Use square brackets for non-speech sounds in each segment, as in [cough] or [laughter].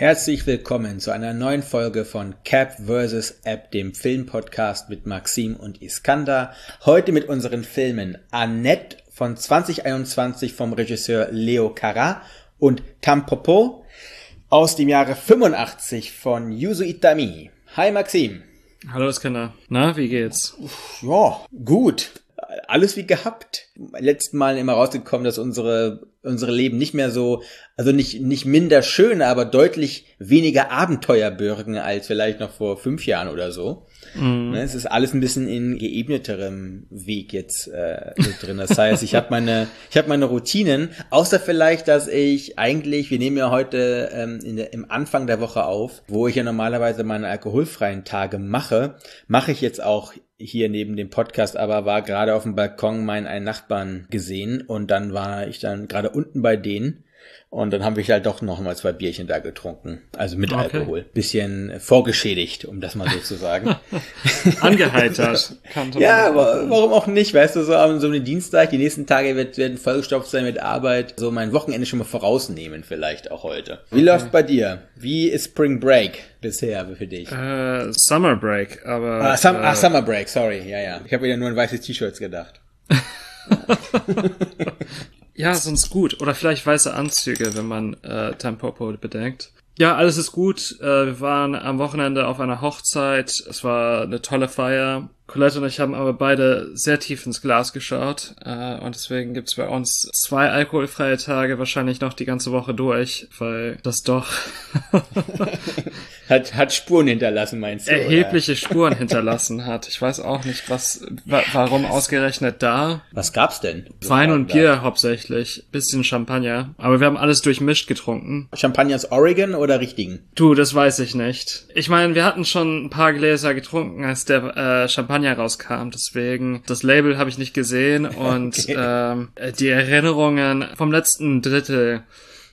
Herzlich willkommen zu einer neuen Folge von Cap vs. App, dem Filmpodcast mit Maxim und Iskander. Heute mit unseren Filmen Annette von 2021 vom Regisseur Leo Carra und Tampopo aus dem Jahre 85 von Yuzo Itami. Hi Maxim. Hallo Iskander. Na, wie geht's? Ja, gut. Alles wie gehabt. Letzten Mal immer rausgekommen, dass unsere unsere Leben nicht mehr so, also nicht, nicht minder schön, aber deutlich weniger Abenteuer bürgen als vielleicht noch vor fünf Jahren oder so. Mhm. Es ist alles ein bisschen in geebneterem Weg jetzt äh, drin. Das heißt, ich habe meine, ich habe meine Routinen, außer vielleicht, dass ich eigentlich, wir nehmen ja heute ähm, in der, im Anfang der Woche auf, wo ich ja normalerweise meine alkoholfreien Tage mache, mache ich jetzt auch hier neben dem Podcast, aber war gerade auf dem Balkon meinen einen Nachbarn gesehen und dann war ich dann gerade unten bei denen und dann haben wir halt doch noch mal zwei Bierchen da getrunken. Also mit okay. Alkohol. Bisschen vorgeschädigt, um das mal so zu sagen. [laughs] Angeheitert. ja, aber warum auch nicht? Weißt du, so am so einem Dienstag, die nächsten Tage wird, werden vollgestopft sein mit Arbeit. So mein Wochenende schon mal vorausnehmen vielleicht auch heute. Wie okay. läuft bei dir? Wie ist Spring Break bisher für dich? Uh, Summer Break, aber... Ah, Sum, uh, ah, Summer Break, sorry. Ja, ja. Ich habe wieder nur an weiße T-Shirts gedacht. [laughs] Ja, sonst gut. Oder vielleicht weiße Anzüge, wenn man äh, Tampopo bedenkt. Ja, alles ist gut. Äh, wir waren am Wochenende auf einer Hochzeit. Es war eine tolle Feier. Colette und ich haben aber beide sehr tief ins Glas geschaut äh, und deswegen gibt's bei uns zwei alkoholfreie Tage, wahrscheinlich noch die ganze Woche durch, weil das doch [laughs] [laughs] hat, hat Spuren hinterlassen, meinst du? Erhebliche oder? Spuren [laughs] hinterlassen hat. Ich weiß auch nicht, was, wa warum ausgerechnet da. Was gab's denn? Wein und Bier da? hauptsächlich, bisschen Champagner, aber wir haben alles durchmischt getrunken. Champagner aus Oregon oder richtigen? Du, das weiß ich nicht. Ich meine, wir hatten schon ein paar Gläser getrunken, als der äh, Champagner Champagner rauskam. Deswegen, das Label habe ich nicht gesehen und [laughs] okay. ähm, die Erinnerungen vom letzten Drittel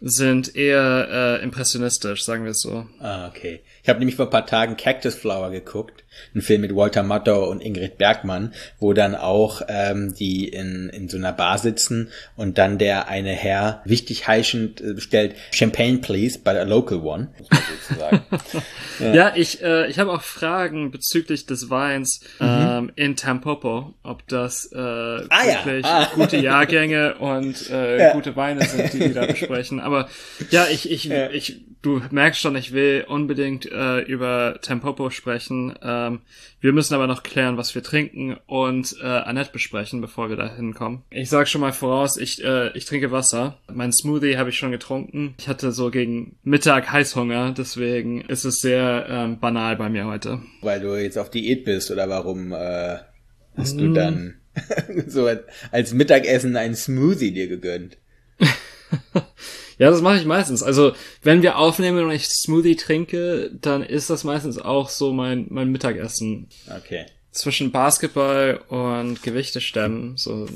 sind eher äh, impressionistisch, sagen wir es so. Ah, okay. Ich habe nämlich vor ein paar Tagen Cactus Flower geguckt ein Film mit Walter Matthau und Ingrid Bergmann, wo dann auch ähm, die in, in so einer Bar sitzen und dann der eine Herr wichtig heischend äh, bestellt Champagne please, but a local one, [laughs] ja. ja, ich, äh, ich habe auch Fragen bezüglich des Weins mhm. ähm, in Tampopo, ob das äh, ah, wirklich ja. ah. gute Jahrgänge und äh, ja. gute Weine sind, die die da besprechen. Aber ja, ich, ich, ja. ich, du merkst schon, ich will unbedingt äh, über Tampopo sprechen. Äh, ähm, wir müssen aber noch klären, was wir trinken und äh, Annette besprechen, bevor wir da hinkommen. Ich sage schon mal voraus, ich, äh, ich trinke Wasser. Mein Smoothie habe ich schon getrunken. Ich hatte so gegen Mittag Heißhunger, deswegen ist es sehr ähm, banal bei mir heute. Weil du jetzt auf Diät bist oder warum äh, hast du mm. dann [laughs] so als Mittagessen einen Smoothie dir gegönnt? [laughs] Ja, das mache ich meistens. Also, wenn wir aufnehmen und ich Smoothie trinke, dann ist das meistens auch so mein, mein Mittagessen. Okay. Zwischen Basketball und Gewichte stemmen. So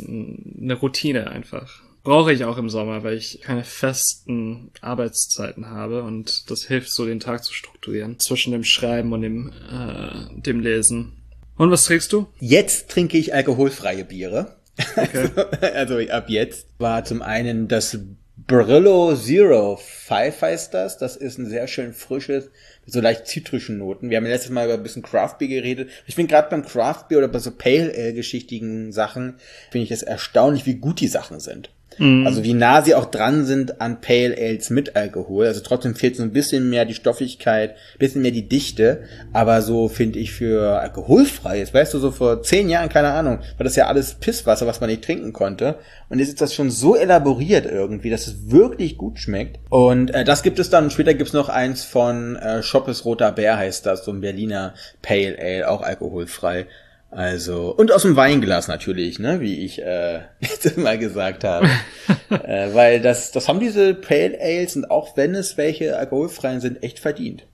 eine Routine einfach. Brauche ich auch im Sommer, weil ich keine festen Arbeitszeiten habe und das hilft so, den Tag zu strukturieren. Zwischen dem Schreiben und dem, äh, dem Lesen. Und was trinkst du? Jetzt trinke ich alkoholfreie Biere. Okay. [laughs] also ab jetzt war zum einen das Brillo Zero Five heißt das. Das ist ein sehr schön frisches, mit so leicht zitrischen Noten. Wir haben letztes Mal über ein bisschen Craft Beer geredet. Ich finde gerade beim Craft Beer oder bei so Pale Ale geschichtigen Sachen, finde ich es erstaunlich, wie gut die Sachen sind. Mhm. Also wie nah sie auch dran sind an Pale Ales mit Alkohol. Also trotzdem fehlt so ein bisschen mehr die Stoffigkeit, bisschen mehr die Dichte. Aber so finde ich für alkoholfreies, weißt du, so vor zehn Jahren, keine Ahnung, war das ja alles Pisswasser, was man nicht trinken konnte. Und jetzt ist das schon so elaboriert irgendwie, dass es wirklich gut schmeckt. Und äh, das gibt es dann. Später gibt's noch eins von äh, Schoppes Roter Bär heißt das, so ein Berliner Pale Ale, auch alkoholfrei. Also, und aus dem Weinglas natürlich, ne, wie ich äh, [laughs] letztes Mal gesagt habe. [laughs] äh, weil das, das haben diese Pale Ales und auch wenn es welche alkoholfreien sind, echt verdient.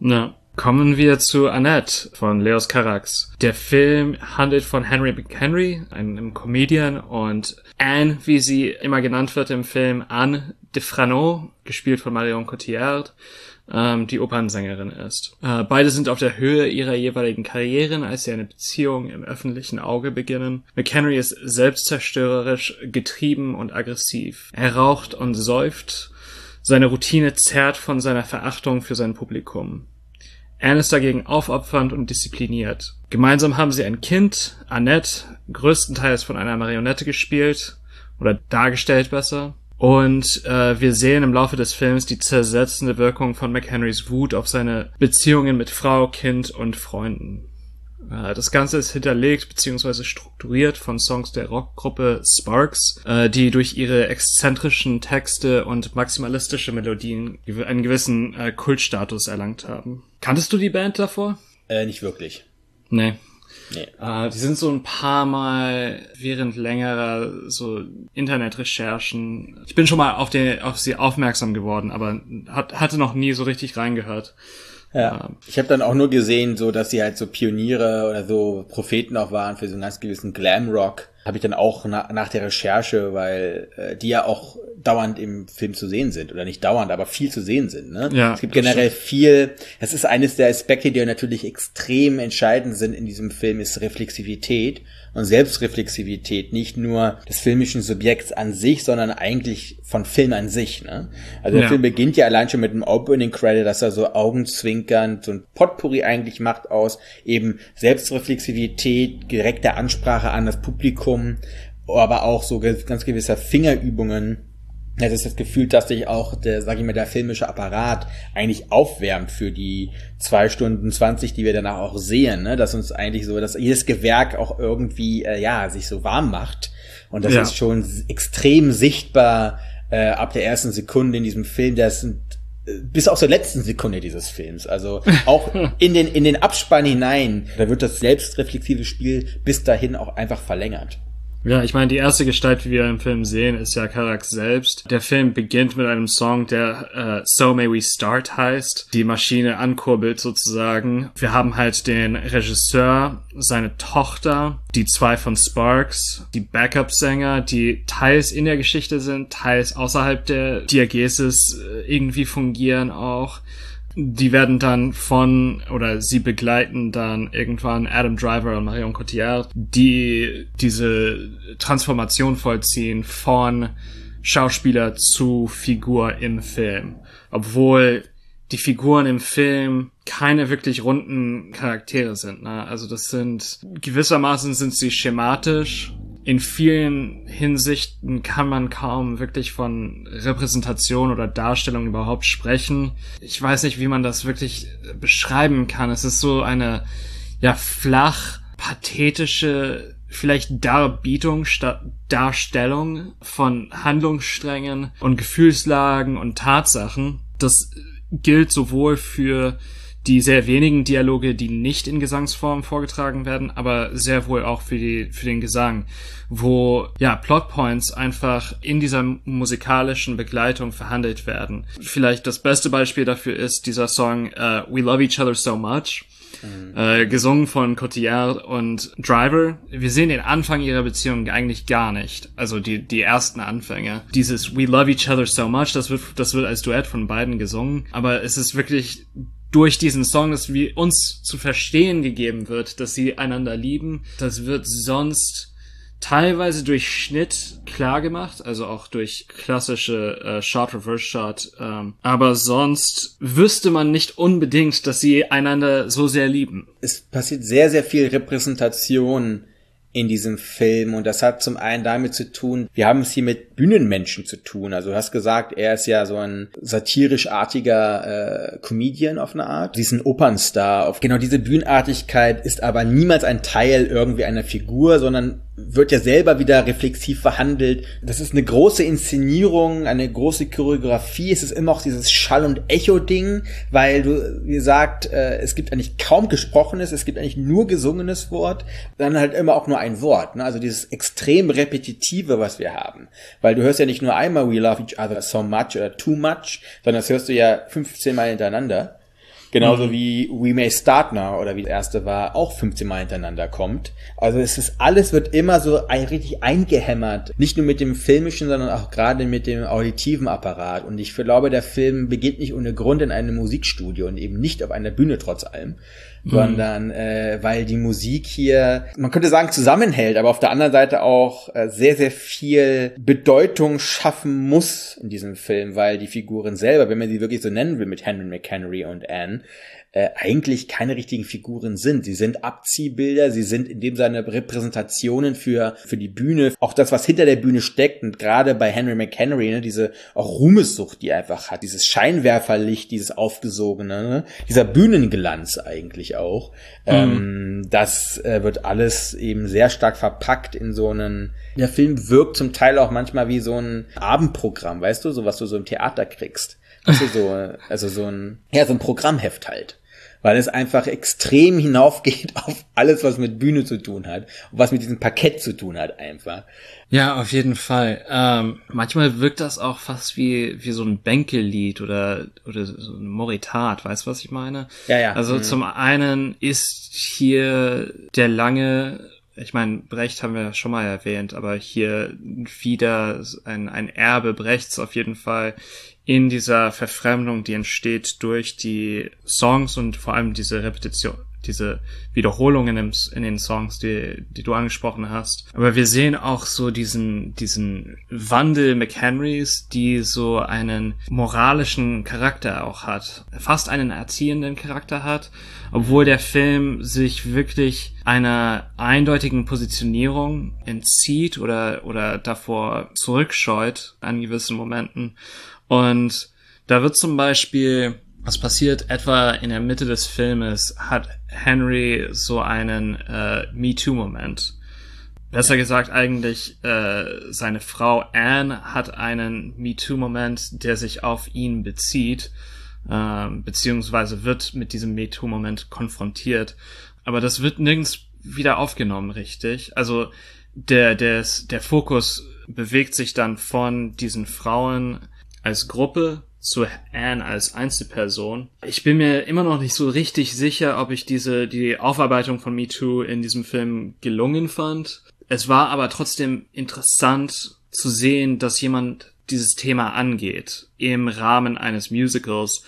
Ja. Kommen wir zu Annette von Leos Carax. Der Film handelt von Henry McHenry, einem Comedian, und Anne, wie sie immer genannt wird im Film, Anne de Frano, gespielt von Marion Cotillard, ähm, die Opernsängerin ist. Äh, beide sind auf der Höhe ihrer jeweiligen Karrieren, als sie eine Beziehung im öffentlichen Auge beginnen. McHenry ist selbstzerstörerisch, getrieben und aggressiv. Er raucht und säuft. Seine Routine zerrt von seiner Verachtung für sein Publikum. Ist dagegen aufopfernd und diszipliniert. Gemeinsam haben sie ein Kind, Annette, größtenteils von einer Marionette gespielt oder dargestellt besser. Und äh, wir sehen im Laufe des Films die zersetzende Wirkung von McHenrys Wut auf seine Beziehungen mit Frau, Kind und Freunden. Das Ganze ist hinterlegt bzw. strukturiert von Songs der Rockgruppe Sparks, äh, die durch ihre exzentrischen Texte und maximalistische Melodien einen gewissen äh, Kultstatus erlangt haben. Kanntest du die Band davor? Äh, nicht wirklich. Nee. Nee. Äh, die sind so ein paar Mal während längerer so Internetrecherchen. Ich bin schon mal auf, den, auf sie aufmerksam geworden, aber hat, hatte noch nie so richtig reingehört. Ja. Ich habe dann auch nur gesehen, so dass sie halt so Pioniere oder so Propheten auch waren für so einen ganz gewissen Glamrock habe ich dann auch na, nach der Recherche, weil äh, die ja auch dauernd im Film zu sehen sind oder nicht dauernd, aber viel zu sehen sind. Ne? Ja, es gibt generell stimmt. viel. Das ist eines der Aspekte, die natürlich extrem entscheidend sind in diesem Film, ist Reflexivität und Selbstreflexivität, nicht nur des filmischen Subjekts an sich, sondern eigentlich von Film an sich. Ne? Also der ja. Film beginnt ja allein schon mit einem Opening Credit, dass er so augenzwinkernd so ein Potpourri eigentlich macht aus eben Selbstreflexivität, direkte Ansprache an das Publikum, aber auch so ganz gewisser Fingerübungen es ist das Gefühl, dass sich auch der, sag ich mal, der filmische Apparat eigentlich aufwärmt für die zwei Stunden zwanzig, die wir danach auch sehen, ne? dass uns eigentlich so, dass jedes Gewerk auch irgendwie, äh, ja, sich so warm macht. Und das ja. ist schon extrem sichtbar äh, ab der ersten Sekunde in diesem Film. Das sind äh, bis auf zur letzten Sekunde dieses Films. Also [laughs] auch in den, in den Abspann hinein, da wird das selbstreflexive Spiel bis dahin auch einfach verlängert. Ja, ich meine, die erste Gestalt, wie wir im Film sehen, ist ja Karax selbst. Der Film beginnt mit einem Song, der äh, So May We Start heißt, die Maschine ankurbelt sozusagen. Wir haben halt den Regisseur, seine Tochter, die zwei von Sparks, die Backup-Sänger, die teils in der Geschichte sind, teils außerhalb der Diagesis äh, irgendwie fungieren auch die werden dann von oder sie begleiten dann irgendwann Adam Driver und Marion Cotillard, die diese Transformation vollziehen von Schauspieler zu Figur im Film. Obwohl die Figuren im Film keine wirklich runden Charaktere sind. Ne? Also das sind gewissermaßen sind sie schematisch in vielen Hinsichten kann man kaum wirklich von Repräsentation oder Darstellung überhaupt sprechen. Ich weiß nicht, wie man das wirklich beschreiben kann. Es ist so eine, ja, flach, pathetische, vielleicht Darbietung statt Darstellung von Handlungssträngen und Gefühlslagen und Tatsachen. Das gilt sowohl für die sehr wenigen Dialoge, die nicht in Gesangsform vorgetragen werden, aber sehr wohl auch für die für den Gesang, wo ja Plotpoints einfach in dieser musikalischen Begleitung verhandelt werden. Vielleicht das beste Beispiel dafür ist dieser Song uh, We Love Each Other So Much. Mhm. Äh, gesungen von Cotillard und Driver. Wir sehen den Anfang ihrer Beziehung eigentlich gar nicht. Also die, die ersten Anfänge. Dieses We love each other so much, das wird, das wird als Duett von beiden gesungen. Aber es ist wirklich durch diesen Song, dass wir uns zu verstehen gegeben wird, dass sie einander lieben. Das wird sonst teilweise durch Schnitt klar gemacht, also auch durch klassische äh, Shot Reverse Shot, ähm, aber sonst wüsste man nicht unbedingt, dass sie einander so sehr lieben. Es passiert sehr sehr viel Repräsentation in diesem Film und das hat zum einen damit zu tun, wir haben es hier mit Bühnenmenschen zu tun. Also du hast gesagt, er ist ja so ein satirisch-artiger äh, Comedian auf eine Art. Sie Opernstar. Auf genau diese Bühnenartigkeit ist aber niemals ein Teil irgendwie einer Figur, sondern wird ja selber wieder reflexiv verhandelt. Das ist eine große Inszenierung, eine große Choreografie. Es ist immer auch dieses Schall- und Echo-Ding, weil du, wie gesagt, äh, es gibt eigentlich kaum gesprochenes, es gibt eigentlich nur gesungenes Wort, dann halt immer auch nur ein Wort. Ne? Also dieses extrem repetitive, was wir haben. Weil du hörst ja nicht nur einmal We love each other so much oder too much, sondern das hörst du ja 15 Mal hintereinander. Genauso mhm. wie We May Start Now oder wie das erste war, auch 15 Mal hintereinander kommt. Also es ist alles wird immer so ein, richtig eingehämmert. Nicht nur mit dem filmischen, sondern auch gerade mit dem auditiven Apparat. Und ich glaube, der Film beginnt nicht ohne Grund in einem Musikstudio und eben nicht auf einer Bühne trotz allem mhm. sondern äh, weil die Musik hier, man könnte sagen, zusammenhält, aber auf der anderen Seite auch äh, sehr, sehr viel Bedeutung schaffen muss in diesem Film, weil die Figuren selber, wenn man sie wirklich so nennen will mit Henry McHenry und Anne, äh, eigentlich keine richtigen Figuren sind. Sie sind Abziehbilder, sie sind in dem Sinne Repräsentationen für, für die Bühne, auch das, was hinter der Bühne steckt und gerade bei Henry McHenry, ne, diese auch Ruhmessucht, die er einfach hat, dieses Scheinwerferlicht, dieses aufgesogene, ne, dieser Bühnenglanz eigentlich auch, mhm. ähm, das äh, wird alles eben sehr stark verpackt in so einen, der Film wirkt zum Teil auch manchmal wie so ein Abendprogramm, weißt du, so was du so im Theater kriegst. Also so, also so ein, ja, so ein Programmheft halt. Weil es einfach extrem hinaufgeht [laughs] auf alles, was mit Bühne zu tun hat und was mit diesem Parkett zu tun hat einfach. Ja, auf jeden Fall. Ähm, manchmal wirkt das auch fast wie, wie so ein Bänkelied oder, oder so ein Moritat, weißt du, was ich meine? Ja, ja. Also mhm. zum einen ist hier der lange ich meine, Brecht haben wir schon mal erwähnt, aber hier wieder ein, ein Erbe Brechts auf jeden Fall in dieser Verfremdung, die entsteht durch die Songs und vor allem diese Repetition, diese Wiederholungen im, in den Songs, die, die du angesprochen hast. Aber wir sehen auch so diesen, diesen Wandel McHenrys, die so einen moralischen Charakter auch hat. Fast einen erziehenden Charakter hat, obwohl der Film sich wirklich einer eindeutigen Positionierung entzieht oder, oder davor zurückscheut an gewissen Momenten und da wird zum Beispiel, was passiert etwa in der Mitte des Filmes, hat Henry so einen äh, Me-Too-Moment. Besser gesagt eigentlich, äh, seine Frau Anne hat einen Me-Too-Moment, der sich auf ihn bezieht, äh, beziehungsweise wird mit diesem Me-Too-Moment konfrontiert. Aber das wird nirgends wieder aufgenommen, richtig. Also der, der, der Fokus bewegt sich dann von diesen Frauen als Gruppe zu Anne als Einzelperson. Ich bin mir immer noch nicht so richtig sicher, ob ich diese, die Aufarbeitung von Me Too in diesem Film gelungen fand. Es war aber trotzdem interessant zu sehen, dass jemand dieses Thema angeht im Rahmen eines Musicals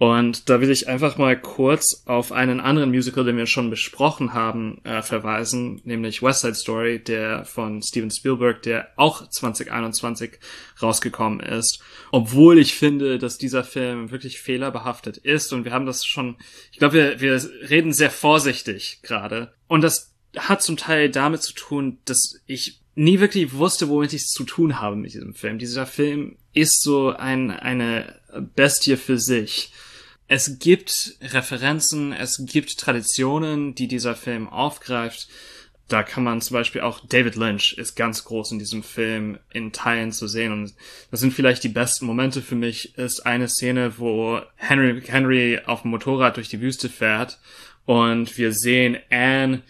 und da will ich einfach mal kurz auf einen anderen Musical, den wir schon besprochen haben, äh, verweisen, nämlich West Side Story, der von Steven Spielberg, der auch 2021 rausgekommen ist. Obwohl ich finde, dass dieser Film wirklich fehlerbehaftet ist und wir haben das schon, ich glaube, wir, wir reden sehr vorsichtig gerade. Und das hat zum Teil damit zu tun, dass ich nie wirklich wusste, womit ich es zu tun habe mit diesem Film. Dieser Film ist so ein, eine Bestie für sich es gibt Referenzen, es gibt Traditionen, die dieser Film aufgreift. Da kann man zum Beispiel auch David Lynch ist ganz groß in diesem Film in Teilen zu sehen und das sind vielleicht die besten Momente für mich ist eine Szene, wo Henry Henry auf dem Motorrad durch die Wüste fährt und wir sehen Anne,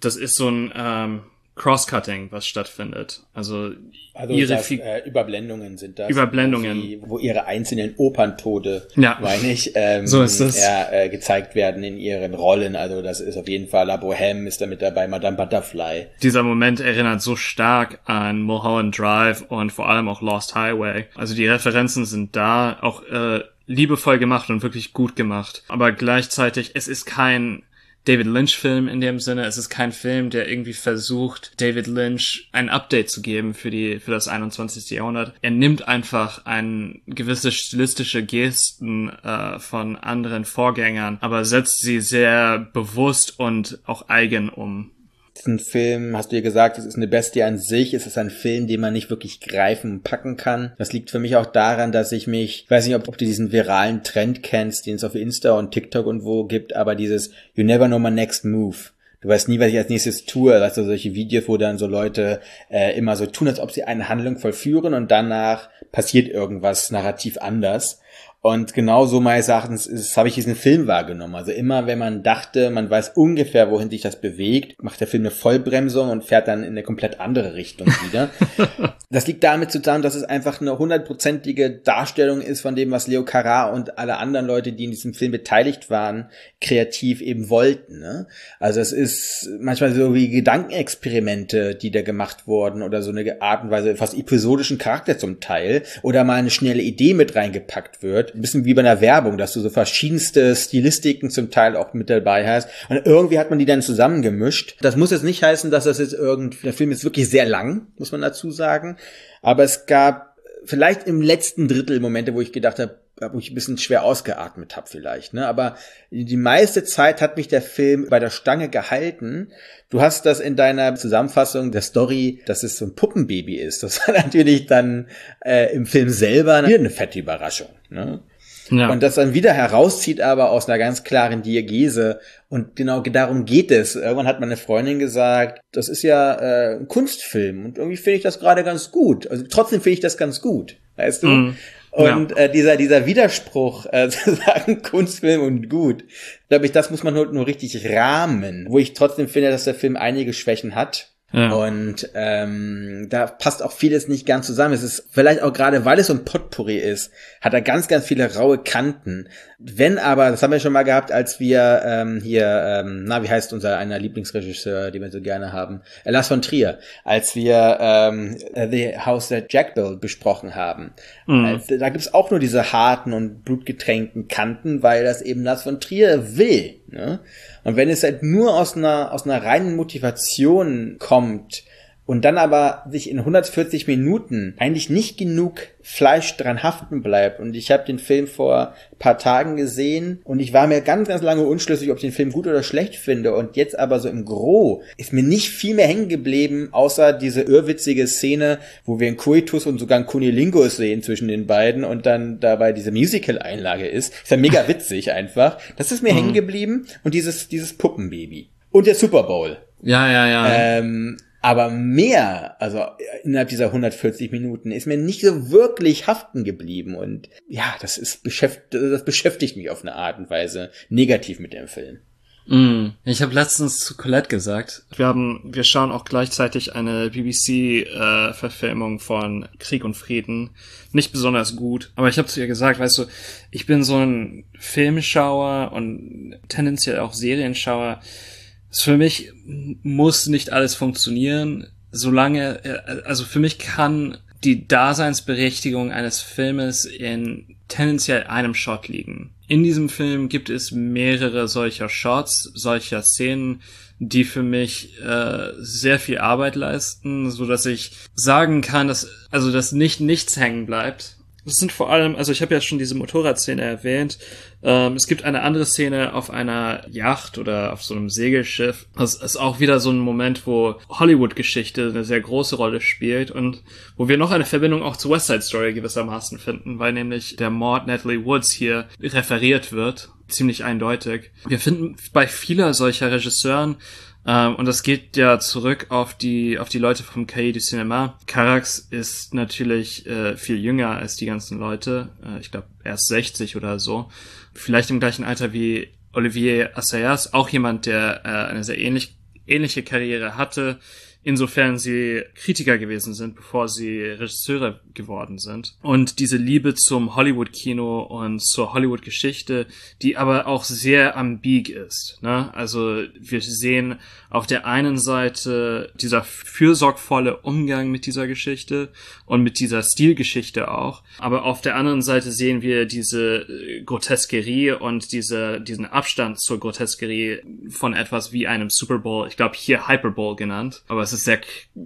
das ist so ein ähm, Crosscutting, was stattfindet. Also, also ihre das, äh, Überblendungen sind das. Überblendungen. Wo, ihre einzelnen Operntode, ja. meine ich, ähm, so ist das. Ja, äh, gezeigt werden in ihren Rollen. Also das ist auf jeden Fall La Bohème ist da mit dabei, Madame Butterfly. Dieser Moment erinnert so stark an Mulholland Drive und vor allem auch Lost Highway. Also die Referenzen sind da, auch äh, liebevoll gemacht und wirklich gut gemacht. Aber gleichzeitig, es ist kein David Lynch-Film in dem Sinne. Es ist kein Film, der irgendwie versucht, David Lynch ein Update zu geben für die, für das 21. Jahrhundert. Er nimmt einfach ein gewisse stilistische Gesten äh, von anderen Vorgängern, aber setzt sie sehr bewusst und auch eigen um ein Film, hast du ja gesagt, es ist eine Bestie an sich, es ist ein Film, den man nicht wirklich greifen und packen kann. Das liegt für mich auch daran, dass ich mich, ich weiß nicht, ob, ob du diesen viralen Trend kennst, den es auf Insta und TikTok und wo gibt, aber dieses You never know my next move. Du weißt nie, was ich als nächstes tue. Also solche Videos, wo dann so Leute äh, immer so tun, als ob sie eine Handlung vollführen und danach passiert irgendwas narrativ anders. Und genau so meines Erachtens habe ich diesen Film wahrgenommen. Also immer, wenn man dachte, man weiß ungefähr, wohin sich das bewegt, macht der Film eine Vollbremsung und fährt dann in eine komplett andere Richtung wieder. [laughs] das liegt damit zusammen, dass es einfach eine hundertprozentige Darstellung ist von dem, was Leo Carra und alle anderen Leute, die in diesem Film beteiligt waren, kreativ eben wollten. Ne? Also es ist manchmal so wie Gedankenexperimente, die da gemacht wurden oder so eine Art und Weise, fast episodischen Charakter zum Teil oder mal eine schnelle Idee mit reingepackt wird ein bisschen wie bei einer Werbung, dass du so verschiedenste Stilistiken zum Teil auch mit dabei hast. Und irgendwie hat man die dann zusammengemischt. Das muss jetzt nicht heißen, dass das jetzt irgendwie, der Film ist wirklich sehr lang, muss man dazu sagen. Aber es gab vielleicht im letzten Drittel Momente, wo ich gedacht habe, wo ich ein bisschen schwer ausgeatmet habe vielleicht, ne? Aber die meiste Zeit hat mich der Film bei der Stange gehalten. Du hast das in deiner Zusammenfassung der Story, dass es so ein Puppenbaby ist. Das war [laughs] natürlich dann äh, im Film selber eine fette Überraschung. Ne? Ja. Und das dann wieder herauszieht, aber aus einer ganz klaren Diagese. Und genau darum geht es. Irgendwann hat meine Freundin gesagt, das ist ja äh, ein Kunstfilm. Und irgendwie finde ich das gerade ganz gut. Also trotzdem finde ich das ganz gut. Weißt du? Mm. Und ja. äh, dieser, dieser Widerspruch, äh, [laughs] zu sagen, Kunstfilm und gut, glaube ich, das muss man halt nur richtig rahmen. Wo ich trotzdem finde, dass der Film einige Schwächen hat. Ja. Und ähm, da passt auch vieles nicht ganz zusammen. Es ist vielleicht auch gerade, weil es so ein Potpourri ist, hat er ganz, ganz viele raue Kanten. Wenn aber, das haben wir schon mal gehabt, als wir ähm, hier, ähm, na, wie heißt unser einer Lieblingsregisseur, den wir so gerne haben, äh, Lars von Trier, als wir ähm, The House That Jack Built besprochen haben. Mhm. Äh, da gibt's auch nur diese harten und blutgetränkten Kanten, weil das eben Lars von Trier will. Ne? Und wenn es halt nur aus einer, aus einer reinen Motivation kommt, und dann aber sich in 140 Minuten eigentlich nicht genug Fleisch dran haften bleibt. Und ich habe den Film vor paar Tagen gesehen und ich war mir ganz, ganz lange unschlüssig, ob ich den Film gut oder schlecht finde. Und jetzt aber so im Gro ist mir nicht viel mehr hängen geblieben, außer diese irrwitzige Szene, wo wir einen Coitus und sogar einen Kunilingus sehen zwischen den beiden und dann dabei diese Musical-Einlage ist. Ist ja mega [laughs] witzig einfach. Das ist mir mhm. hängen geblieben und dieses, dieses Puppenbaby. Und der Super Bowl. Ja, ja, ja. Ähm, aber mehr, also innerhalb dieser 140 Minuten, ist mir nicht so wirklich haften geblieben. Und ja, das ist beschäftigt, das beschäftigt mich auf eine Art und Weise negativ mit dem Film. Mm. Ich habe letztens zu Colette gesagt, wir haben, wir schauen auch gleichzeitig eine BBC-Verfilmung äh, von Krieg und Frieden. Nicht besonders gut, aber ich habe zu ihr gesagt, weißt du, ich bin so ein Filmschauer und tendenziell auch Serienschauer für mich muss nicht alles funktionieren, solange, äh, also für mich kann die Daseinsberechtigung eines Filmes in tendenziell einem Shot liegen. In diesem Film gibt es mehrere solcher Shots, solcher Szenen, die für mich äh, sehr viel Arbeit leisten, so dass ich sagen kann, dass also dass nicht nichts hängen bleibt, das sind vor allem, also ich habe ja schon diese Motorradszene erwähnt. Ähm, es gibt eine andere Szene auf einer Yacht oder auf so einem Segelschiff. Das ist auch wieder so ein Moment, wo Hollywood-Geschichte eine sehr große Rolle spielt und wo wir noch eine Verbindung auch zu West Side Story gewissermaßen finden, weil nämlich der Mord Natalie Woods hier referiert wird ziemlich eindeutig. Wir finden bei vieler solcher Regisseuren ähm, und das geht ja zurück auf die, auf die Leute vom Cahiers du Cinema. Carax ist natürlich äh, viel jünger als die ganzen Leute. Äh, ich glaube, erst 60 oder so. Vielleicht im gleichen Alter wie Olivier Assayas, auch jemand, der äh, eine sehr ähnlich, ähnliche Karriere hatte, insofern sie Kritiker gewesen sind, bevor sie Regisseure geworden sind. Und diese Liebe zum Hollywood-Kino und zur Hollywood-Geschichte, die aber auch sehr ambig ist. Ne? Also wir sehen auf der einen Seite dieser fürsorgvolle Umgang mit dieser Geschichte und mit dieser Stilgeschichte auch, aber auf der anderen Seite sehen wir diese äh, Groteskerie und diese, diesen Abstand zur Groteskerie von etwas wie einem Super Bowl, ich glaube hier Hyperbole genannt, aber es ist sehr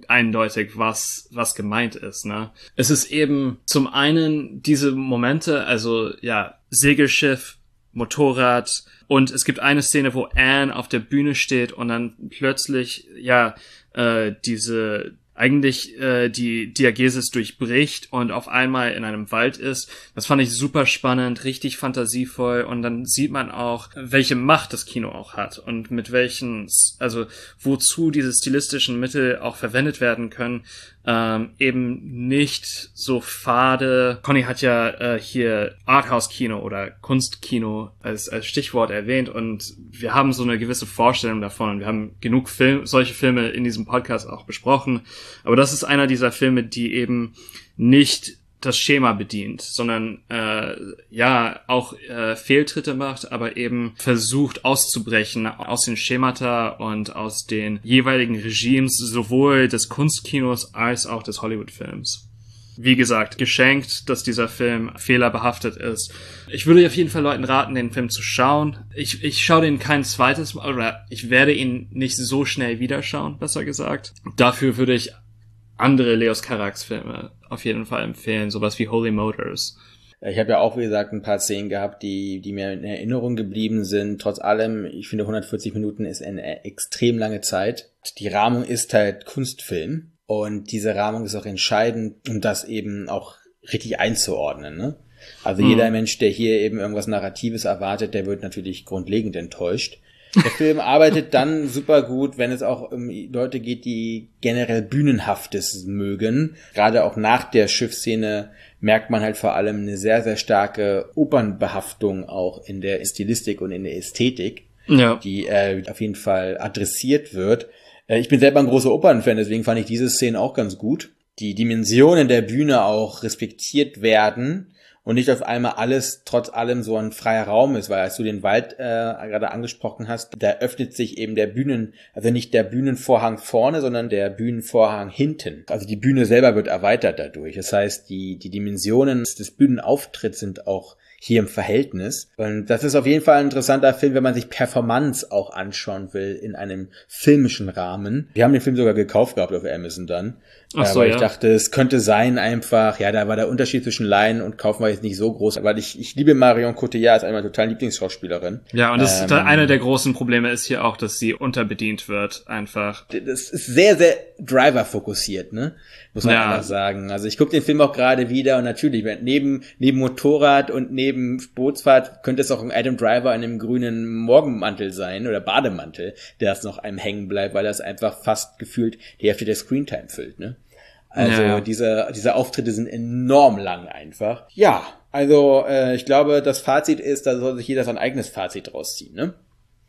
eindeutig, was, was gemeint ist. Ne? Es ist eben zum einen diese Momente, also ja, Segelschiff, Motorrad und es gibt eine Szene, wo Anne auf der Bühne steht und dann plötzlich ja äh, diese eigentlich äh, die Diagesis durchbricht und auf einmal in einem Wald ist. Das fand ich super spannend, richtig fantasievoll und dann sieht man auch, welche Macht das Kino auch hat und mit welchen, also wozu diese stilistischen Mittel auch verwendet werden können ähm, eben nicht so fade. Conny hat ja äh, hier Arthouse-Kino oder Kunstkino als, als Stichwort erwähnt und wir haben so eine gewisse Vorstellung davon und wir haben genug Film, solche Filme in diesem Podcast auch besprochen. Aber das ist einer dieser Filme, die eben nicht das Schema bedient, sondern äh, ja auch äh, Fehltritte macht, aber eben versucht auszubrechen aus den Schemata und aus den jeweiligen Regimes sowohl des Kunstkinos als auch des Hollywood-Films. Wie gesagt, geschenkt, dass dieser Film fehlerbehaftet ist. Ich würde auf jeden Fall Leuten raten, den Film zu schauen. Ich, ich schaue den kein zweites Mal, oder ich werde ihn nicht so schnell wieder schauen, besser gesagt. Dafür würde ich andere Leos Carax Filme auf jeden Fall empfehlen, sowas wie Holy Motors. Ich habe ja auch, wie gesagt, ein paar Szenen gehabt, die, die mir in Erinnerung geblieben sind. Trotz allem, ich finde 140 Minuten ist eine extrem lange Zeit. Die Rahmung ist halt Kunstfilm und diese Rahmung ist auch entscheidend, um das eben auch richtig einzuordnen. Ne? Also hm. jeder Mensch, der hier eben irgendwas Narratives erwartet, der wird natürlich grundlegend enttäuscht. Der Film arbeitet dann super gut, wenn es auch um Leute geht, die generell Bühnenhaftes mögen. Gerade auch nach der Schiffsszene merkt man halt vor allem eine sehr, sehr starke Opernbehaftung auch in der Stilistik und in der Ästhetik, ja. die äh, auf jeden Fall adressiert wird. Äh, ich bin selber ein großer Opernfan, deswegen fand ich diese Szene auch ganz gut. Die Dimensionen der Bühne auch respektiert werden und nicht auf einmal alles trotz allem so ein freier Raum ist, weil als du den Wald äh, gerade angesprochen hast, da öffnet sich eben der Bühnen, also nicht der Bühnenvorhang vorne, sondern der Bühnenvorhang hinten. Also die Bühne selber wird erweitert dadurch. Das heißt, die, die Dimensionen des Bühnenauftritts sind auch hier im Verhältnis. Und das ist auf jeden Fall ein interessanter Film, wenn man sich Performance auch anschauen will in einem filmischen Rahmen. Wir haben den Film sogar gekauft gehabt auf Amazon dann. Ach so, weil ja. ich dachte, es könnte sein einfach, ja, da war der Unterschied zwischen Laien und Kaufen war jetzt nicht so groß, weil ich, ich liebe Marion Cotillard, ist einmal total Lieblingsschauspielerin. Ja, und das ähm, ist einer der großen Probleme ist hier auch, dass sie unterbedient wird, einfach. Das ist sehr, sehr Driver-fokussiert, ne? Muss man ja. einfach sagen. Also ich gucke den Film auch gerade wieder und natürlich, neben, neben Motorrad und neben Bootsfahrt könnte es auch ein Adam Driver in einem grünen Morgenmantel sein oder Bademantel, der es noch einem hängen bleibt, weil das einfach fast gefühlt die Hälfte der Screentime füllt, ne? Also ja. diese, diese Auftritte sind enorm lang einfach. Ja, also äh, ich glaube, das Fazit ist, da soll sich jeder sein eigenes Fazit draus ziehen, ne?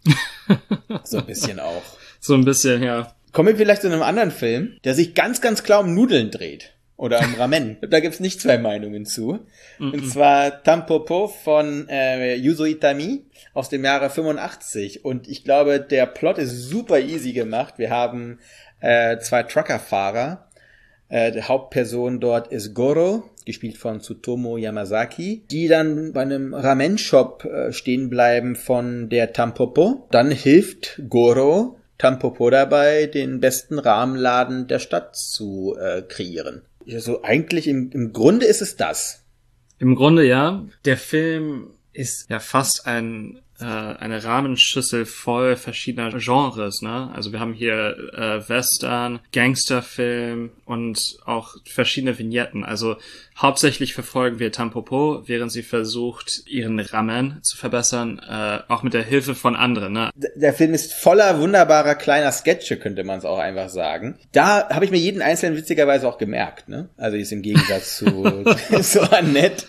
[laughs] so ein bisschen auch. So ein bisschen, ja. Kommen wir vielleicht zu einem anderen Film, der sich ganz, ganz klar um Nudeln dreht. Oder um Ramen. [laughs] da gibt's nicht zwei Meinungen zu. Und zwar Tampopo von äh, Yuzo Itami aus dem Jahre 85. Und ich glaube, der Plot ist super easy gemacht. Wir haben äh, zwei Truckerfahrer, äh, die Hauptperson dort ist Goro, gespielt von Tsutomo Yamazaki, die dann bei einem Ramen-Shop äh, stehen bleiben von der Tampopo. Dann hilft Goro Tampopo dabei, den besten Rahmenladen der Stadt zu äh, kreieren. Also eigentlich im, im Grunde ist es das. Im Grunde ja. Der Film ist ja fast ein äh, eine Rahmenschüssel voll verschiedener Genres. Ne? Also wir haben hier äh, Western, Gangsterfilm und auch verschiedene Vignetten. Also hauptsächlich verfolgen wir Tampopo, während sie versucht, ihren Ramen zu verbessern, äh, auch mit der Hilfe von anderen. Ne? Der Film ist voller wunderbarer kleiner Sketche, könnte man es auch einfach sagen. Da habe ich mir jeden einzelnen witzigerweise auch gemerkt. Ne? Also ist im Gegensatz zu, [laughs] [laughs] zu Annette.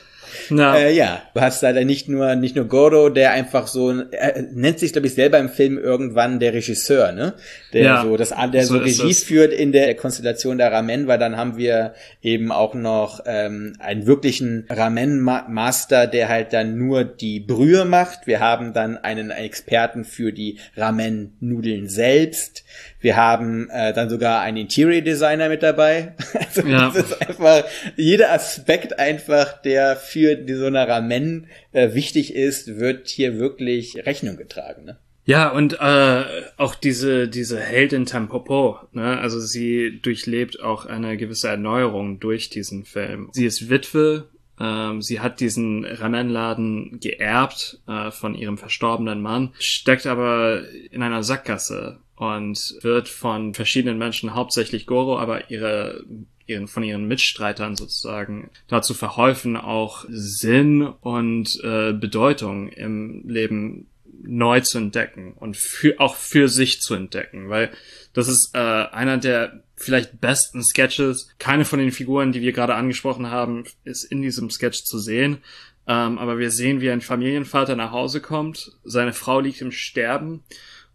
Ja. Äh, ja, du hast leider nicht nur nicht nur Gordo, der einfach so er nennt sich glaube ich selber im Film irgendwann der Regisseur, ne? Der ja. so das der so, so Regies führt in der Konstellation der Ramen, weil dann haben wir eben auch noch ähm, einen wirklichen Ramen Master, der halt dann nur die Brühe macht. Wir haben dann einen Experten für die Ramen Nudeln selbst. Wir haben äh, dann sogar einen Interior Designer mit dabei. [laughs] Also ja. das ist einfach jeder Aspekt einfach, der für die so eine Ramen äh, wichtig ist, wird hier wirklich Rechnung getragen. Ne? Ja, und äh, auch diese, diese Heldin Tampopo, ne? also sie durchlebt auch eine gewisse Erneuerung durch diesen Film. Sie ist Witwe, ähm, sie hat diesen Ramenladen geerbt äh, von ihrem verstorbenen Mann, steckt aber in einer Sackgasse und wird von verschiedenen Menschen, hauptsächlich Goro, aber ihre ihren, von ihren Mitstreitern sozusagen dazu verholfen, auch Sinn und äh, Bedeutung im Leben neu zu entdecken und für, auch für sich zu entdecken, weil das ist äh, einer der vielleicht besten Sketches. Keine von den Figuren, die wir gerade angesprochen haben, ist in diesem Sketch zu sehen. Ähm, aber wir sehen, wie ein Familienvater nach Hause kommt, seine Frau liegt im Sterben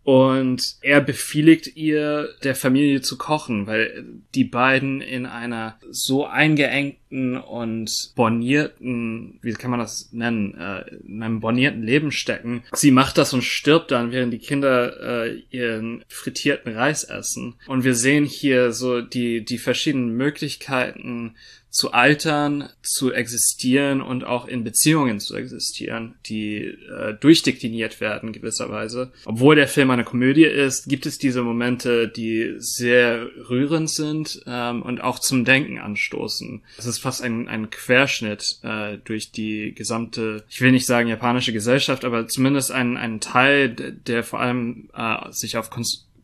und er befehligt ihr, der Familie zu kochen, weil die beiden in einer so eingeengten und bornierten, wie kann man das nennen, äh, in einem bornierten Leben stecken. Sie macht das und stirbt dann, während die Kinder äh, ihren frittierten Reis essen. Und wir sehen hier so die, die verschiedenen Möglichkeiten, zu altern, zu existieren und auch in Beziehungen zu existieren, die äh, durchdekliniert werden gewisserweise. Obwohl der Film eine Komödie ist, gibt es diese Momente, die sehr rührend sind ähm, und auch zum Denken anstoßen. Es ist fast ein, ein Querschnitt äh, durch die gesamte, ich will nicht sagen japanische Gesellschaft, aber zumindest ein, ein Teil, der vor allem äh, sich auf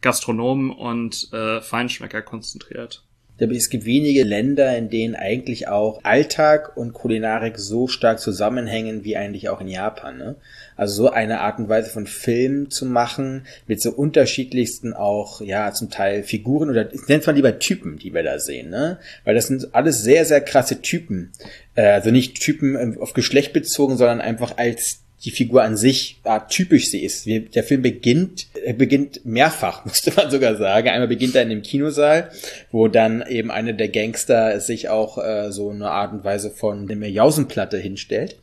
Gastronomen und äh, Feinschmecker konzentriert es gibt wenige Länder, in denen eigentlich auch Alltag und Kulinarik so stark zusammenhängen wie eigentlich auch in Japan. Ne? Also so eine Art und Weise von Film zu machen, mit so unterschiedlichsten auch, ja, zum Teil Figuren oder ich nenne es mal lieber Typen, die wir da sehen, ne? Weil das sind alles sehr, sehr krasse Typen. Äh, also nicht Typen auf Geschlecht bezogen, sondern einfach als die Figur an sich ah, typisch sie ist. Der Film beginnt, beginnt mehrfach, [laughs] musste man sogar sagen. Einmal beginnt er in dem Kinosaal, wo dann eben eine der Gangster sich auch äh, so eine Art und Weise von der Jausenplatte hinstellt.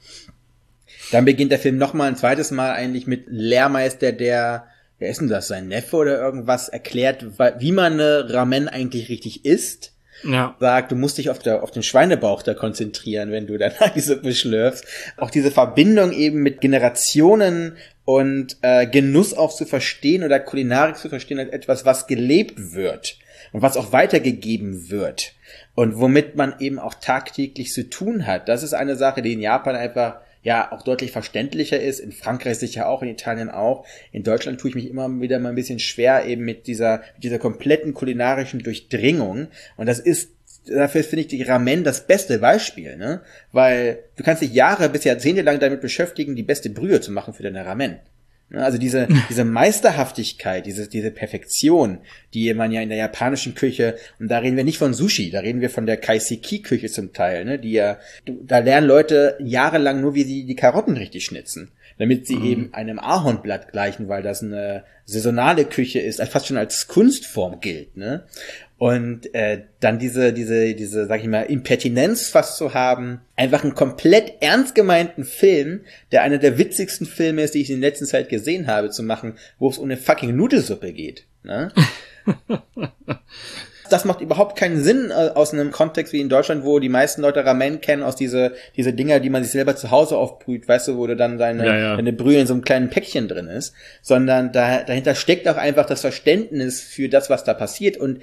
Dann beginnt der Film nochmal ein zweites Mal eigentlich mit Lehrmeister, der, wer ist denn das, sein Neffe oder irgendwas, erklärt, wie man eine Ramen eigentlich richtig isst ja. sagt, du musst dich auf, der, auf den Schweinebauch da konzentrieren, wenn du dann [laughs] die Suppe schlürfst. Auch diese Verbindung eben mit Generationen und äh, Genuss auch zu verstehen oder Kulinarik zu verstehen als etwas, was gelebt wird und was auch weitergegeben wird und womit man eben auch tagtäglich zu tun hat. Das ist eine Sache, die in Japan einfach ja auch deutlich verständlicher ist. In Frankreich sicher auch, in Italien auch. In Deutschland tue ich mich immer wieder mal ein bisschen schwer eben mit dieser, mit dieser kompletten kulinarischen Durchdringung. Und das ist dafür finde ich die Ramen das beste Beispiel, ne? Weil du kannst dich Jahre bis Jahrzehnte lang damit beschäftigen, die beste Brühe zu machen für deine Ramen. Ne, also diese, [laughs] diese Meisterhaftigkeit, diese, diese Perfektion, die man ja in der japanischen Küche, und da reden wir nicht von Sushi, da reden wir von der Kaiseki-Küche zum Teil, ne, die ja, da lernen Leute jahrelang nur, wie sie die Karotten richtig schnitzen, damit sie mhm. eben einem Ahornblatt gleichen, weil das eine saisonale Küche ist, fast schon als Kunstform gilt, ne. Und äh, dann diese, diese, diese, sag ich mal, Impertinenz fast zu haben, einfach einen komplett ernst gemeinten Film, der einer der witzigsten Filme ist, die ich in der letzten Zeit gesehen habe, zu machen, wo es um eine fucking Nudelsuppe geht. Ne? [laughs] das macht überhaupt keinen Sinn äh, aus einem Kontext wie in Deutschland, wo die meisten Leute Ramen kennen aus diese, diese Dinger, die man sich selber zu Hause aufbrüht, weißt du, wo du dann deine, ja, ja. deine Brühe in so einem kleinen Päckchen drin ist, sondern da, dahinter steckt auch einfach das Verständnis für das, was da passiert und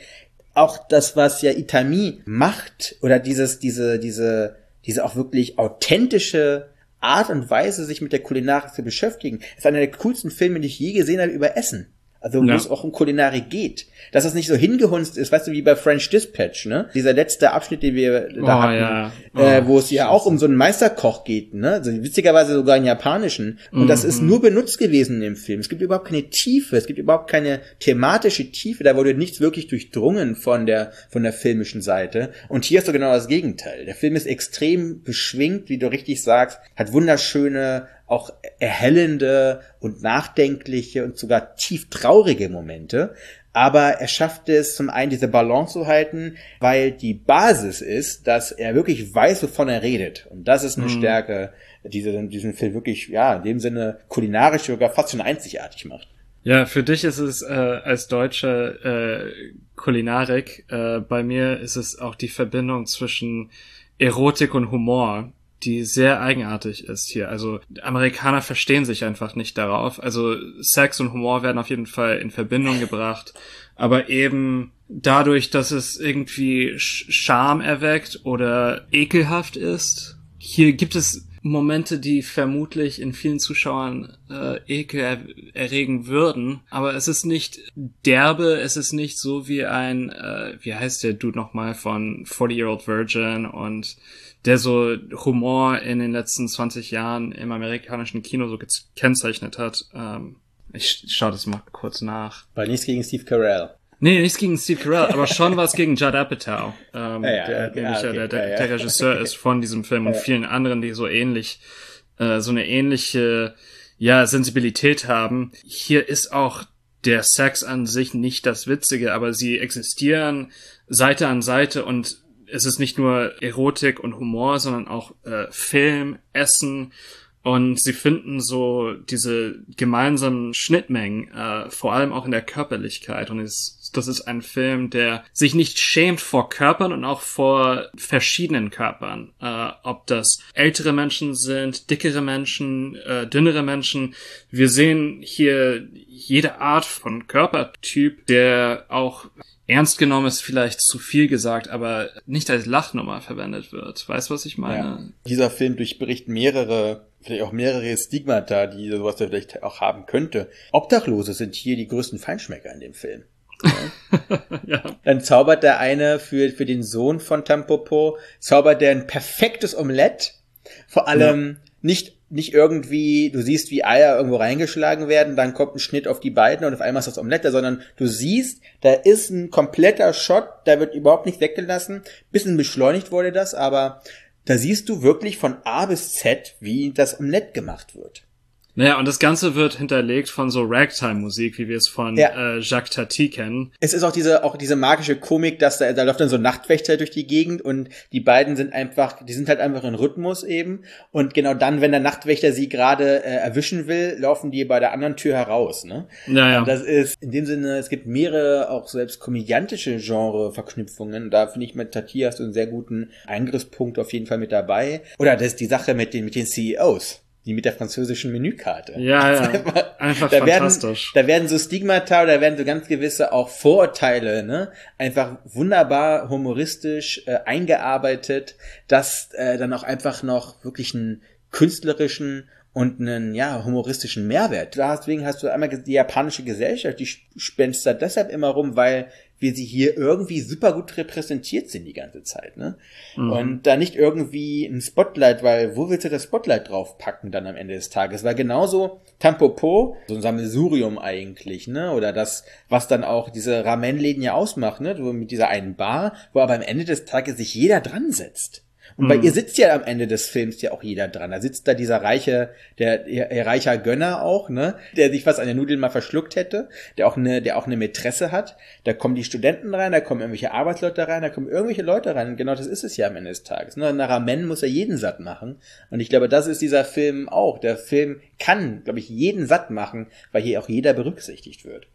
auch das, was ja Itami macht, oder dieses, diese, diese, diese auch wirklich authentische Art und Weise, sich mit der Kulinarik zu beschäftigen, ist einer der coolsten Filme, die ich je gesehen habe über Essen. Also wo ja. es auch um Kulinarik geht. Dass es nicht so hingehunzt ist, weißt du, wie bei French Dispatch, ne? Dieser letzte Abschnitt, den wir da oh, hatten, ja. oh, äh, wo es ja auch um so einen Meisterkoch geht, ne? Also witzigerweise sogar einen japanischen. Und mhm. das ist mhm. nur benutzt gewesen im Film. Es gibt überhaupt keine Tiefe, es gibt überhaupt keine thematische Tiefe, da wurde nichts wirklich durchdrungen von der, von der filmischen Seite. Und hier hast du genau das Gegenteil. Der Film ist extrem beschwingt, wie du richtig sagst, hat wunderschöne auch erhellende und nachdenkliche und sogar tief traurige Momente. Aber er schafft es zum einen diese Balance zu halten, weil die Basis ist, dass er wirklich weiß, wovon er redet. Und das ist eine mhm. Stärke, die diesen Film wirklich, ja, in dem Sinne kulinarisch sogar fast schon einzigartig macht. Ja, für dich ist es äh, als deutsche äh, Kulinarik, äh, bei mir ist es auch die Verbindung zwischen Erotik und Humor die sehr eigenartig ist hier. Also Amerikaner verstehen sich einfach nicht darauf. Also Sex und Humor werden auf jeden Fall in Verbindung gebracht, aber eben dadurch, dass es irgendwie Scham erweckt oder ekelhaft ist. Hier gibt es Momente, die vermutlich in vielen Zuschauern äh, Ekel er erregen würden. Aber es ist nicht derbe, es ist nicht so wie ein, äh, wie heißt der Dude nochmal von 40-Year-Old Virgin und der so Humor in den letzten 20 Jahren im amerikanischen Kino so gekennzeichnet hat. Ähm, ich schaue das mal kurz nach. Weil nichts gegen Steve Carell. Nee, nichts gegen Steve Carell, aber schon was gegen Judd Apatow, ähm, ja, ja, der nämlich okay, der, der, ja, der, Regisseur ist von diesem Film und vielen anderen, die so ähnlich, äh, so eine ähnliche, ja, Sensibilität haben. Hier ist auch der Sex an sich nicht das Witzige, aber sie existieren Seite an Seite und es ist nicht nur Erotik und Humor, sondern auch äh, Film, Essen und sie finden so diese gemeinsamen Schnittmengen, äh, vor allem auch in der Körperlichkeit. Und es, das ist ein Film, der sich nicht schämt vor Körpern und auch vor verschiedenen Körpern. Äh, ob das ältere Menschen sind, dickere Menschen, äh, dünnere Menschen. Wir sehen hier jede Art von Körpertyp, der auch ernst genommen ist vielleicht zu viel gesagt, aber nicht als Lachnummer verwendet wird. Weißt du, was ich meine? Ja. Dieser Film durchbricht mehrere, vielleicht auch mehrere Stigmata, die sowas vielleicht auch haben könnte. Obdachlose sind hier die größten Feinschmecker in dem Film. [laughs] Ja. Dann zaubert der eine für, für den Sohn von Tampopo, zaubert der ein perfektes Omelett. Vor allem ja. nicht nicht irgendwie, du siehst, wie Eier irgendwo reingeschlagen werden, dann kommt ein Schnitt auf die beiden und auf einmal ist das Omelette, sondern du siehst, da ist ein kompletter Shot, da wird überhaupt nichts weggelassen. Bisschen beschleunigt wurde das, aber da siehst du wirklich von A bis Z, wie das Omelett gemacht wird. Naja, und das Ganze wird hinterlegt von so Ragtime-Musik, wie wir es von ja. äh, Jacques Tati kennen. Es ist auch diese, auch diese magische Komik, dass da, da läuft dann so ein Nachtwächter durch die Gegend und die beiden sind einfach, die sind halt einfach in Rhythmus eben. Und genau dann, wenn der Nachtwächter sie gerade äh, erwischen will, laufen die bei der anderen Tür heraus. Ne? Naja. Und das ist in dem Sinne, es gibt mehrere auch selbst komödiantische Genre-Verknüpfungen. Da finde ich mit Tati hast du einen sehr guten Eingriffspunkt auf jeden Fall mit dabei. Oder das ist die Sache mit den, mit den CEOs die mit der französischen Menükarte. Ja, ja. [laughs] Einfach, da fantastisch. Werden, da werden so Stigmata, da werden so ganz gewisse auch Vorurteile, ne, einfach wunderbar humoristisch äh, eingearbeitet, dass äh, dann auch einfach noch wirklich einen künstlerischen und einen ja humoristischen Mehrwert. Deswegen hast du einmal die japanische Gesellschaft, die spenst da deshalb immer rum, weil wie sie hier irgendwie super gut repräsentiert sind die ganze Zeit, ne? Mhm. Und da nicht irgendwie ein Spotlight, weil wo willst du das Spotlight draufpacken dann am Ende des Tages? Weil genauso Tampopo, so ein Sammelsurium eigentlich, ne? Oder das, was dann auch diese Ramen-Läden ja ausmacht, ne? Mit dieser einen Bar, wo aber am Ende des Tages sich jeder dran setzt. Und mhm. bei ihr sitzt ja am Ende des Films ja auch jeder dran. Da sitzt da dieser reiche, der, der reicher Gönner auch, ne, der sich was an der Nudeln mal verschluckt hätte, der auch eine, der auch eine Mätresse hat. Da kommen die Studenten rein, da kommen irgendwelche Arbeitsleute rein, da kommen irgendwelche Leute rein. Und genau das ist es ja am Ende des Tages. Ne? Nach Ramen muss er jeden satt machen. Und ich glaube, das ist dieser Film auch. Der Film kann, glaube ich, jeden satt machen, weil hier auch jeder berücksichtigt wird.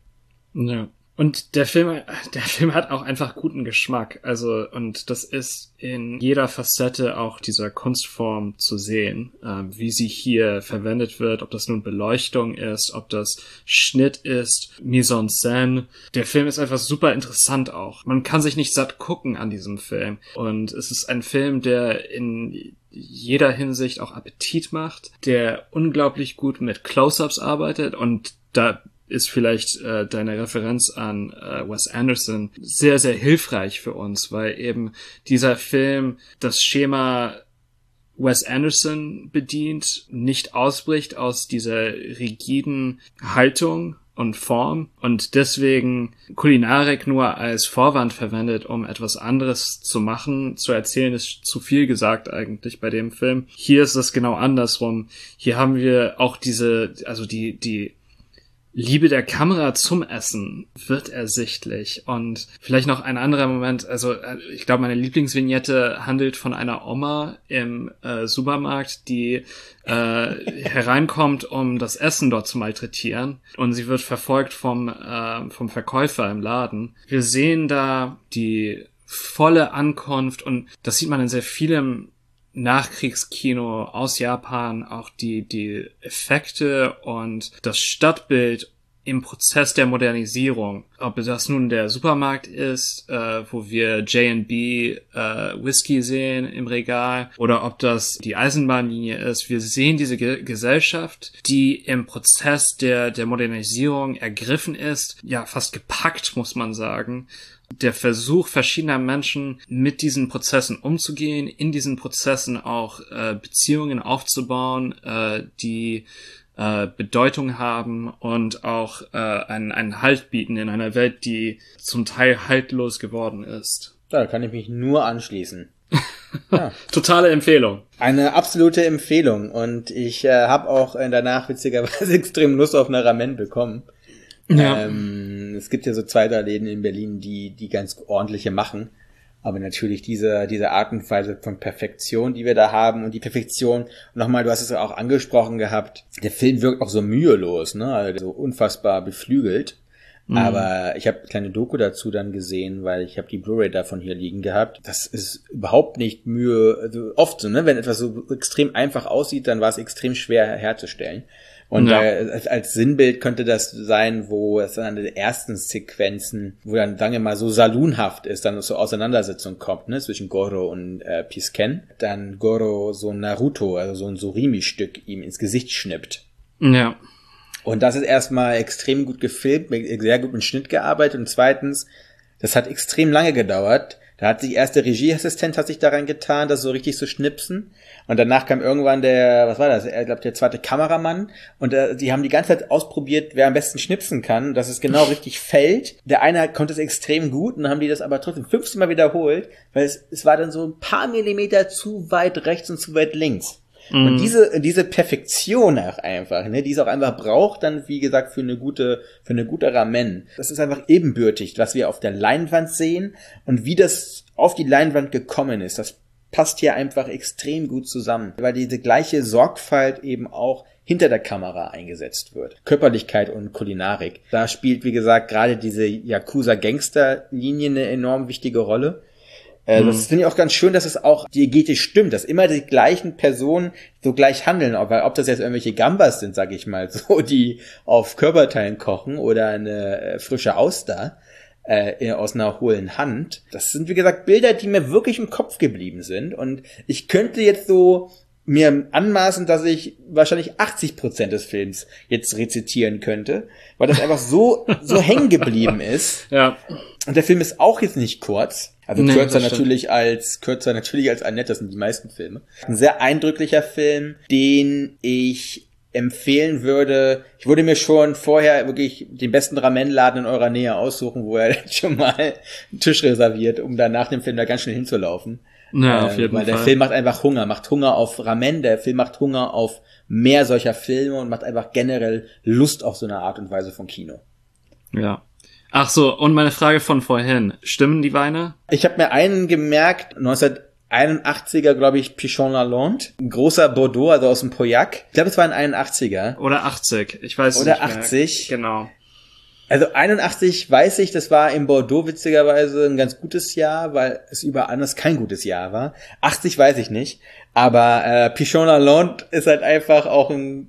Ja. Und der Film, der Film hat auch einfach guten Geschmack. Also, und das ist in jeder Facette auch dieser Kunstform zu sehen, äh, wie sie hier verwendet wird, ob das nun Beleuchtung ist, ob das Schnitt ist, Mise en scène. Der Film ist einfach super interessant auch. Man kann sich nicht satt gucken an diesem Film. Und es ist ein Film, der in jeder Hinsicht auch Appetit macht, der unglaublich gut mit Close-ups arbeitet und da ist vielleicht äh, deine Referenz an äh, Wes Anderson sehr, sehr hilfreich für uns, weil eben dieser Film das Schema Wes Anderson bedient, nicht ausbricht aus dieser rigiden Haltung und Form und deswegen Kulinarik nur als Vorwand verwendet, um etwas anderes zu machen. Zu erzählen ist zu viel gesagt eigentlich bei dem Film. Hier ist es genau andersrum. Hier haben wir auch diese, also die, die Liebe der Kamera zum Essen wird ersichtlich. Und vielleicht noch ein anderer Moment, also äh, ich glaube, meine Lieblingsvignette handelt von einer Oma im äh, Supermarkt, die äh, [laughs] hereinkommt, um das Essen dort zu malträtieren. Und sie wird verfolgt vom, äh, vom Verkäufer im Laden. Wir sehen da die volle Ankunft und das sieht man in sehr vielem Nachkriegskino aus Japan auch die, die Effekte und das Stadtbild im Prozess der Modernisierung, ob das nun der Supermarkt ist, äh, wo wir J&B äh, Whisky sehen im Regal, oder ob das die Eisenbahnlinie ist, wir sehen diese Ge Gesellschaft, die im Prozess der, der Modernisierung ergriffen ist, ja, fast gepackt, muss man sagen, der Versuch verschiedener Menschen mit diesen Prozessen umzugehen, in diesen Prozessen auch äh, Beziehungen aufzubauen, äh, die äh, Bedeutung haben und auch äh, einen, einen Halt bieten in einer Welt, die zum Teil haltlos geworden ist. Da kann ich mich nur anschließen. [laughs] Ja. Totale Empfehlung. Eine absolute Empfehlung und ich äh, habe auch danach witzigerweise [laughs] extrem Lust auf eine Ramen bekommen. Ja. Ähm, es gibt ja so zwei, drei Läden in Berlin, die die ganz ordentliche machen. Aber natürlich diese, diese Art und Weise von Perfektion, die wir da haben und die Perfektion, nochmal, du hast es ja auch angesprochen gehabt, der Film wirkt auch so mühelos, ne? Also so unfassbar beflügelt. Mhm. Aber ich habe kleine Doku dazu dann gesehen, weil ich habe die Blu-ray davon hier liegen gehabt. Das ist überhaupt nicht Mühe, also oft so, ne? Wenn etwas so extrem einfach aussieht, dann war es extrem schwer herzustellen. Und ja. da, als Sinnbild könnte das sein, wo es dann in den ersten Sequenzen, wo dann, sagen wir mal, so salunhaft ist, dann so Auseinandersetzung kommt, ne, zwischen Goro und äh, Pisken, dann Goro so Naruto, also so ein Surimi-Stück ihm ins Gesicht schnippt. Ja. Und das ist erstmal extrem gut gefilmt, mit sehr gut mit Schnitt gearbeitet und zweitens, das hat extrem lange gedauert, da hat sich erst der Regieassistent hat sich daran getan, das so richtig zu schnipsen. Und danach kam irgendwann der, was war das? Ich glaube, der zweite Kameramann. Und äh, die haben die ganze Zeit ausprobiert, wer am besten schnipsen kann, dass es genau [laughs] richtig fällt. Der eine konnte es extrem gut und dann haben die das aber trotzdem 15 Mal wiederholt, weil es, es war dann so ein paar Millimeter zu weit rechts und zu weit links. Mhm. Und diese, diese Perfektion auch einfach, ne, die es auch einfach braucht, dann, wie gesagt, für eine gute, für eine gute Ramen. Das ist einfach ebenbürtig, was wir auf der Leinwand sehen und wie das auf die Leinwand gekommen ist. Das passt hier einfach extrem gut zusammen, weil diese gleiche Sorgfalt eben auch hinter der Kamera eingesetzt wird. Körperlichkeit und Kulinarik. Da spielt, wie gesagt, gerade diese Yakuza-Gangster-Linie eine enorm wichtige Rolle. Äh, mhm. Das finde ich auch ganz schön, dass es auch diegetisch stimmt, dass immer die gleichen Personen so gleich handeln, weil ob das jetzt irgendwelche Gambas sind, sag ich mal, [laughs] so die auf Körperteilen kochen oder eine äh, frische Auster äh, aus einer hohlen Hand. Das sind wie gesagt Bilder, die mir wirklich im Kopf geblieben sind und ich könnte jetzt so mir anmaßen, dass ich wahrscheinlich 80 Prozent des Films jetzt rezitieren könnte, weil das einfach so [laughs] so hängen geblieben ist. Ja. Und der Film ist auch jetzt nicht kurz. Also nee, kürzer natürlich als kürzer natürlich als Annette, das sind die meisten Filme. Ein sehr eindrücklicher Film, den ich empfehlen würde, ich würde mir schon vorher wirklich den besten Ramenladen in eurer Nähe aussuchen, wo er [laughs] schon mal einen Tisch reserviert, um dann nach dem Film da ganz schnell hinzulaufen. Ja, auf jeden äh, weil Fall. der Film macht einfach Hunger, macht Hunger auf Ramen, der Film macht Hunger auf mehr solcher Filme und macht einfach generell Lust auf so eine Art und Weise von Kino. Ja. Ach so, und meine Frage von vorhin. Stimmen die Weine? Ich habe mir einen gemerkt, 1981er, glaube ich, Pichon Lalonde. Ein großer Bordeaux, also aus dem Pauillac. Ich glaube, es war ein 81er. Oder 80, ich weiß Oder nicht Oder 80. Mehr. Genau. Also 81 weiß ich, das war in Bordeaux witzigerweise ein ganz gutes Jahr, weil es überall anders kein gutes Jahr war. 80 weiß ich nicht. Aber äh, Pichon Lalonde ist halt einfach auch ein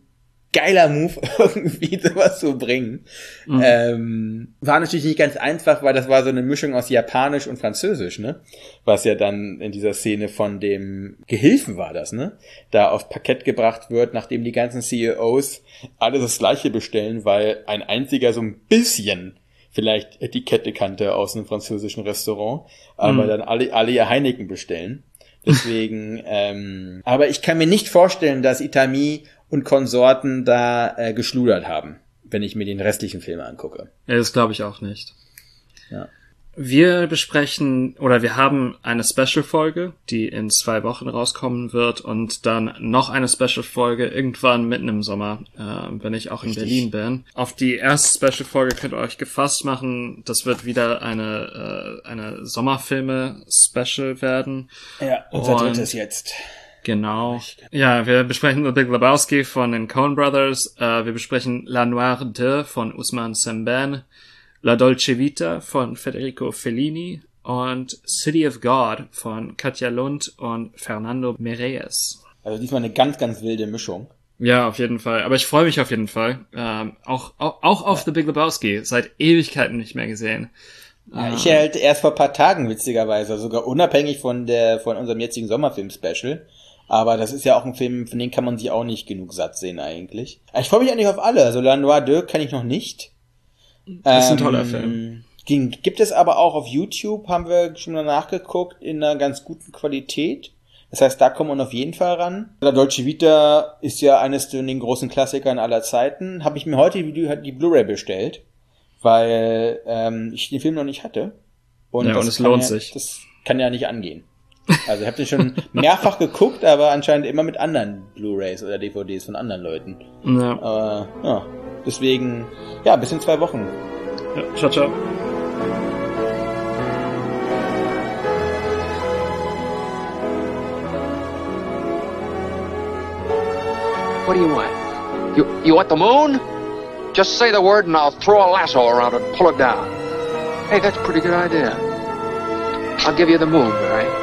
geiler Move, [laughs] irgendwie sowas zu bringen. Mhm. Ähm, war natürlich nicht ganz einfach, weil das war so eine Mischung aus Japanisch und Französisch, ne? Was ja dann in dieser Szene von dem Gehilfen war das, ne? Da aufs Parkett gebracht wird, nachdem die ganzen CEOs alle das gleiche bestellen, weil ein einziger so ein bisschen vielleicht Etikette kannte aus einem französischen Restaurant, aber mhm. dann alle, alle ihr Heineken bestellen. Deswegen, [laughs] ähm, aber ich kann mir nicht vorstellen, dass Itami und Konsorten da äh, geschludert haben, wenn ich mir den restlichen Film angucke. Ja, das glaube ich auch nicht. Ja. Wir besprechen oder wir haben eine Special-Folge, die in zwei Wochen rauskommen wird und dann noch eine Special-Folge irgendwann mitten im Sommer, äh, wenn ich auch in Richtig. Berlin bin. Auf die erste Special-Folge könnt ihr euch gefasst machen. Das wird wieder eine, äh, eine Sommerfilme-Special werden. Ja, unser und drittes jetzt. Genau. Ja, wir besprechen The Big Lebowski von den Coen Brothers. Äh, wir besprechen La Noire de von Usman Semben. La Dolce Vita von Federico Fellini und City of God von Katja Lund und Fernando Meirelles. Also diesmal eine ganz, ganz wilde Mischung. Ja, auf jeden Fall. Aber ich freue mich auf jeden Fall. Ähm, auch, auch, auch auf The Big Lebowski. Seit Ewigkeiten nicht mehr gesehen. Ja, ich halt erst vor paar Tagen witzigerweise, sogar unabhängig von der von unserem jetzigen Sommerfilm-Special. Aber das ist ja auch ein Film, von dem kann man sich auch nicht genug satt sehen eigentlich. Ich freue mich eigentlich auf alle. Also La Noir Deux kenne ich noch nicht. Das ist ein toller ähm, Film. Gibt es aber auch auf YouTube, haben wir schon mal nachgeguckt, in einer ganz guten Qualität. Das heißt, da kommt man auf jeden Fall ran. La Dolce Vita ist ja eines von den großen Klassikern aller Zeiten. Habe ich mir heute die, die Blu-ray bestellt, weil ähm, ich den Film noch nicht hatte. Und, ja, und es lohnt ja, sich. Das kann ja nicht angehen. Also ich habe den schon [laughs] mehrfach geguckt, aber anscheinend immer mit anderen Blu-rays oder DVDs von anderen Leuten. Ja. Aber ja, deswegen, ja, bis in zwei Wochen. Ja, ciao, ciao. What do you want? You, you want the moon? Just say the word and I'll throw a lasso around it and pull it down. Hey, that's a pretty good idea. I'll give you the moon, Barry. Just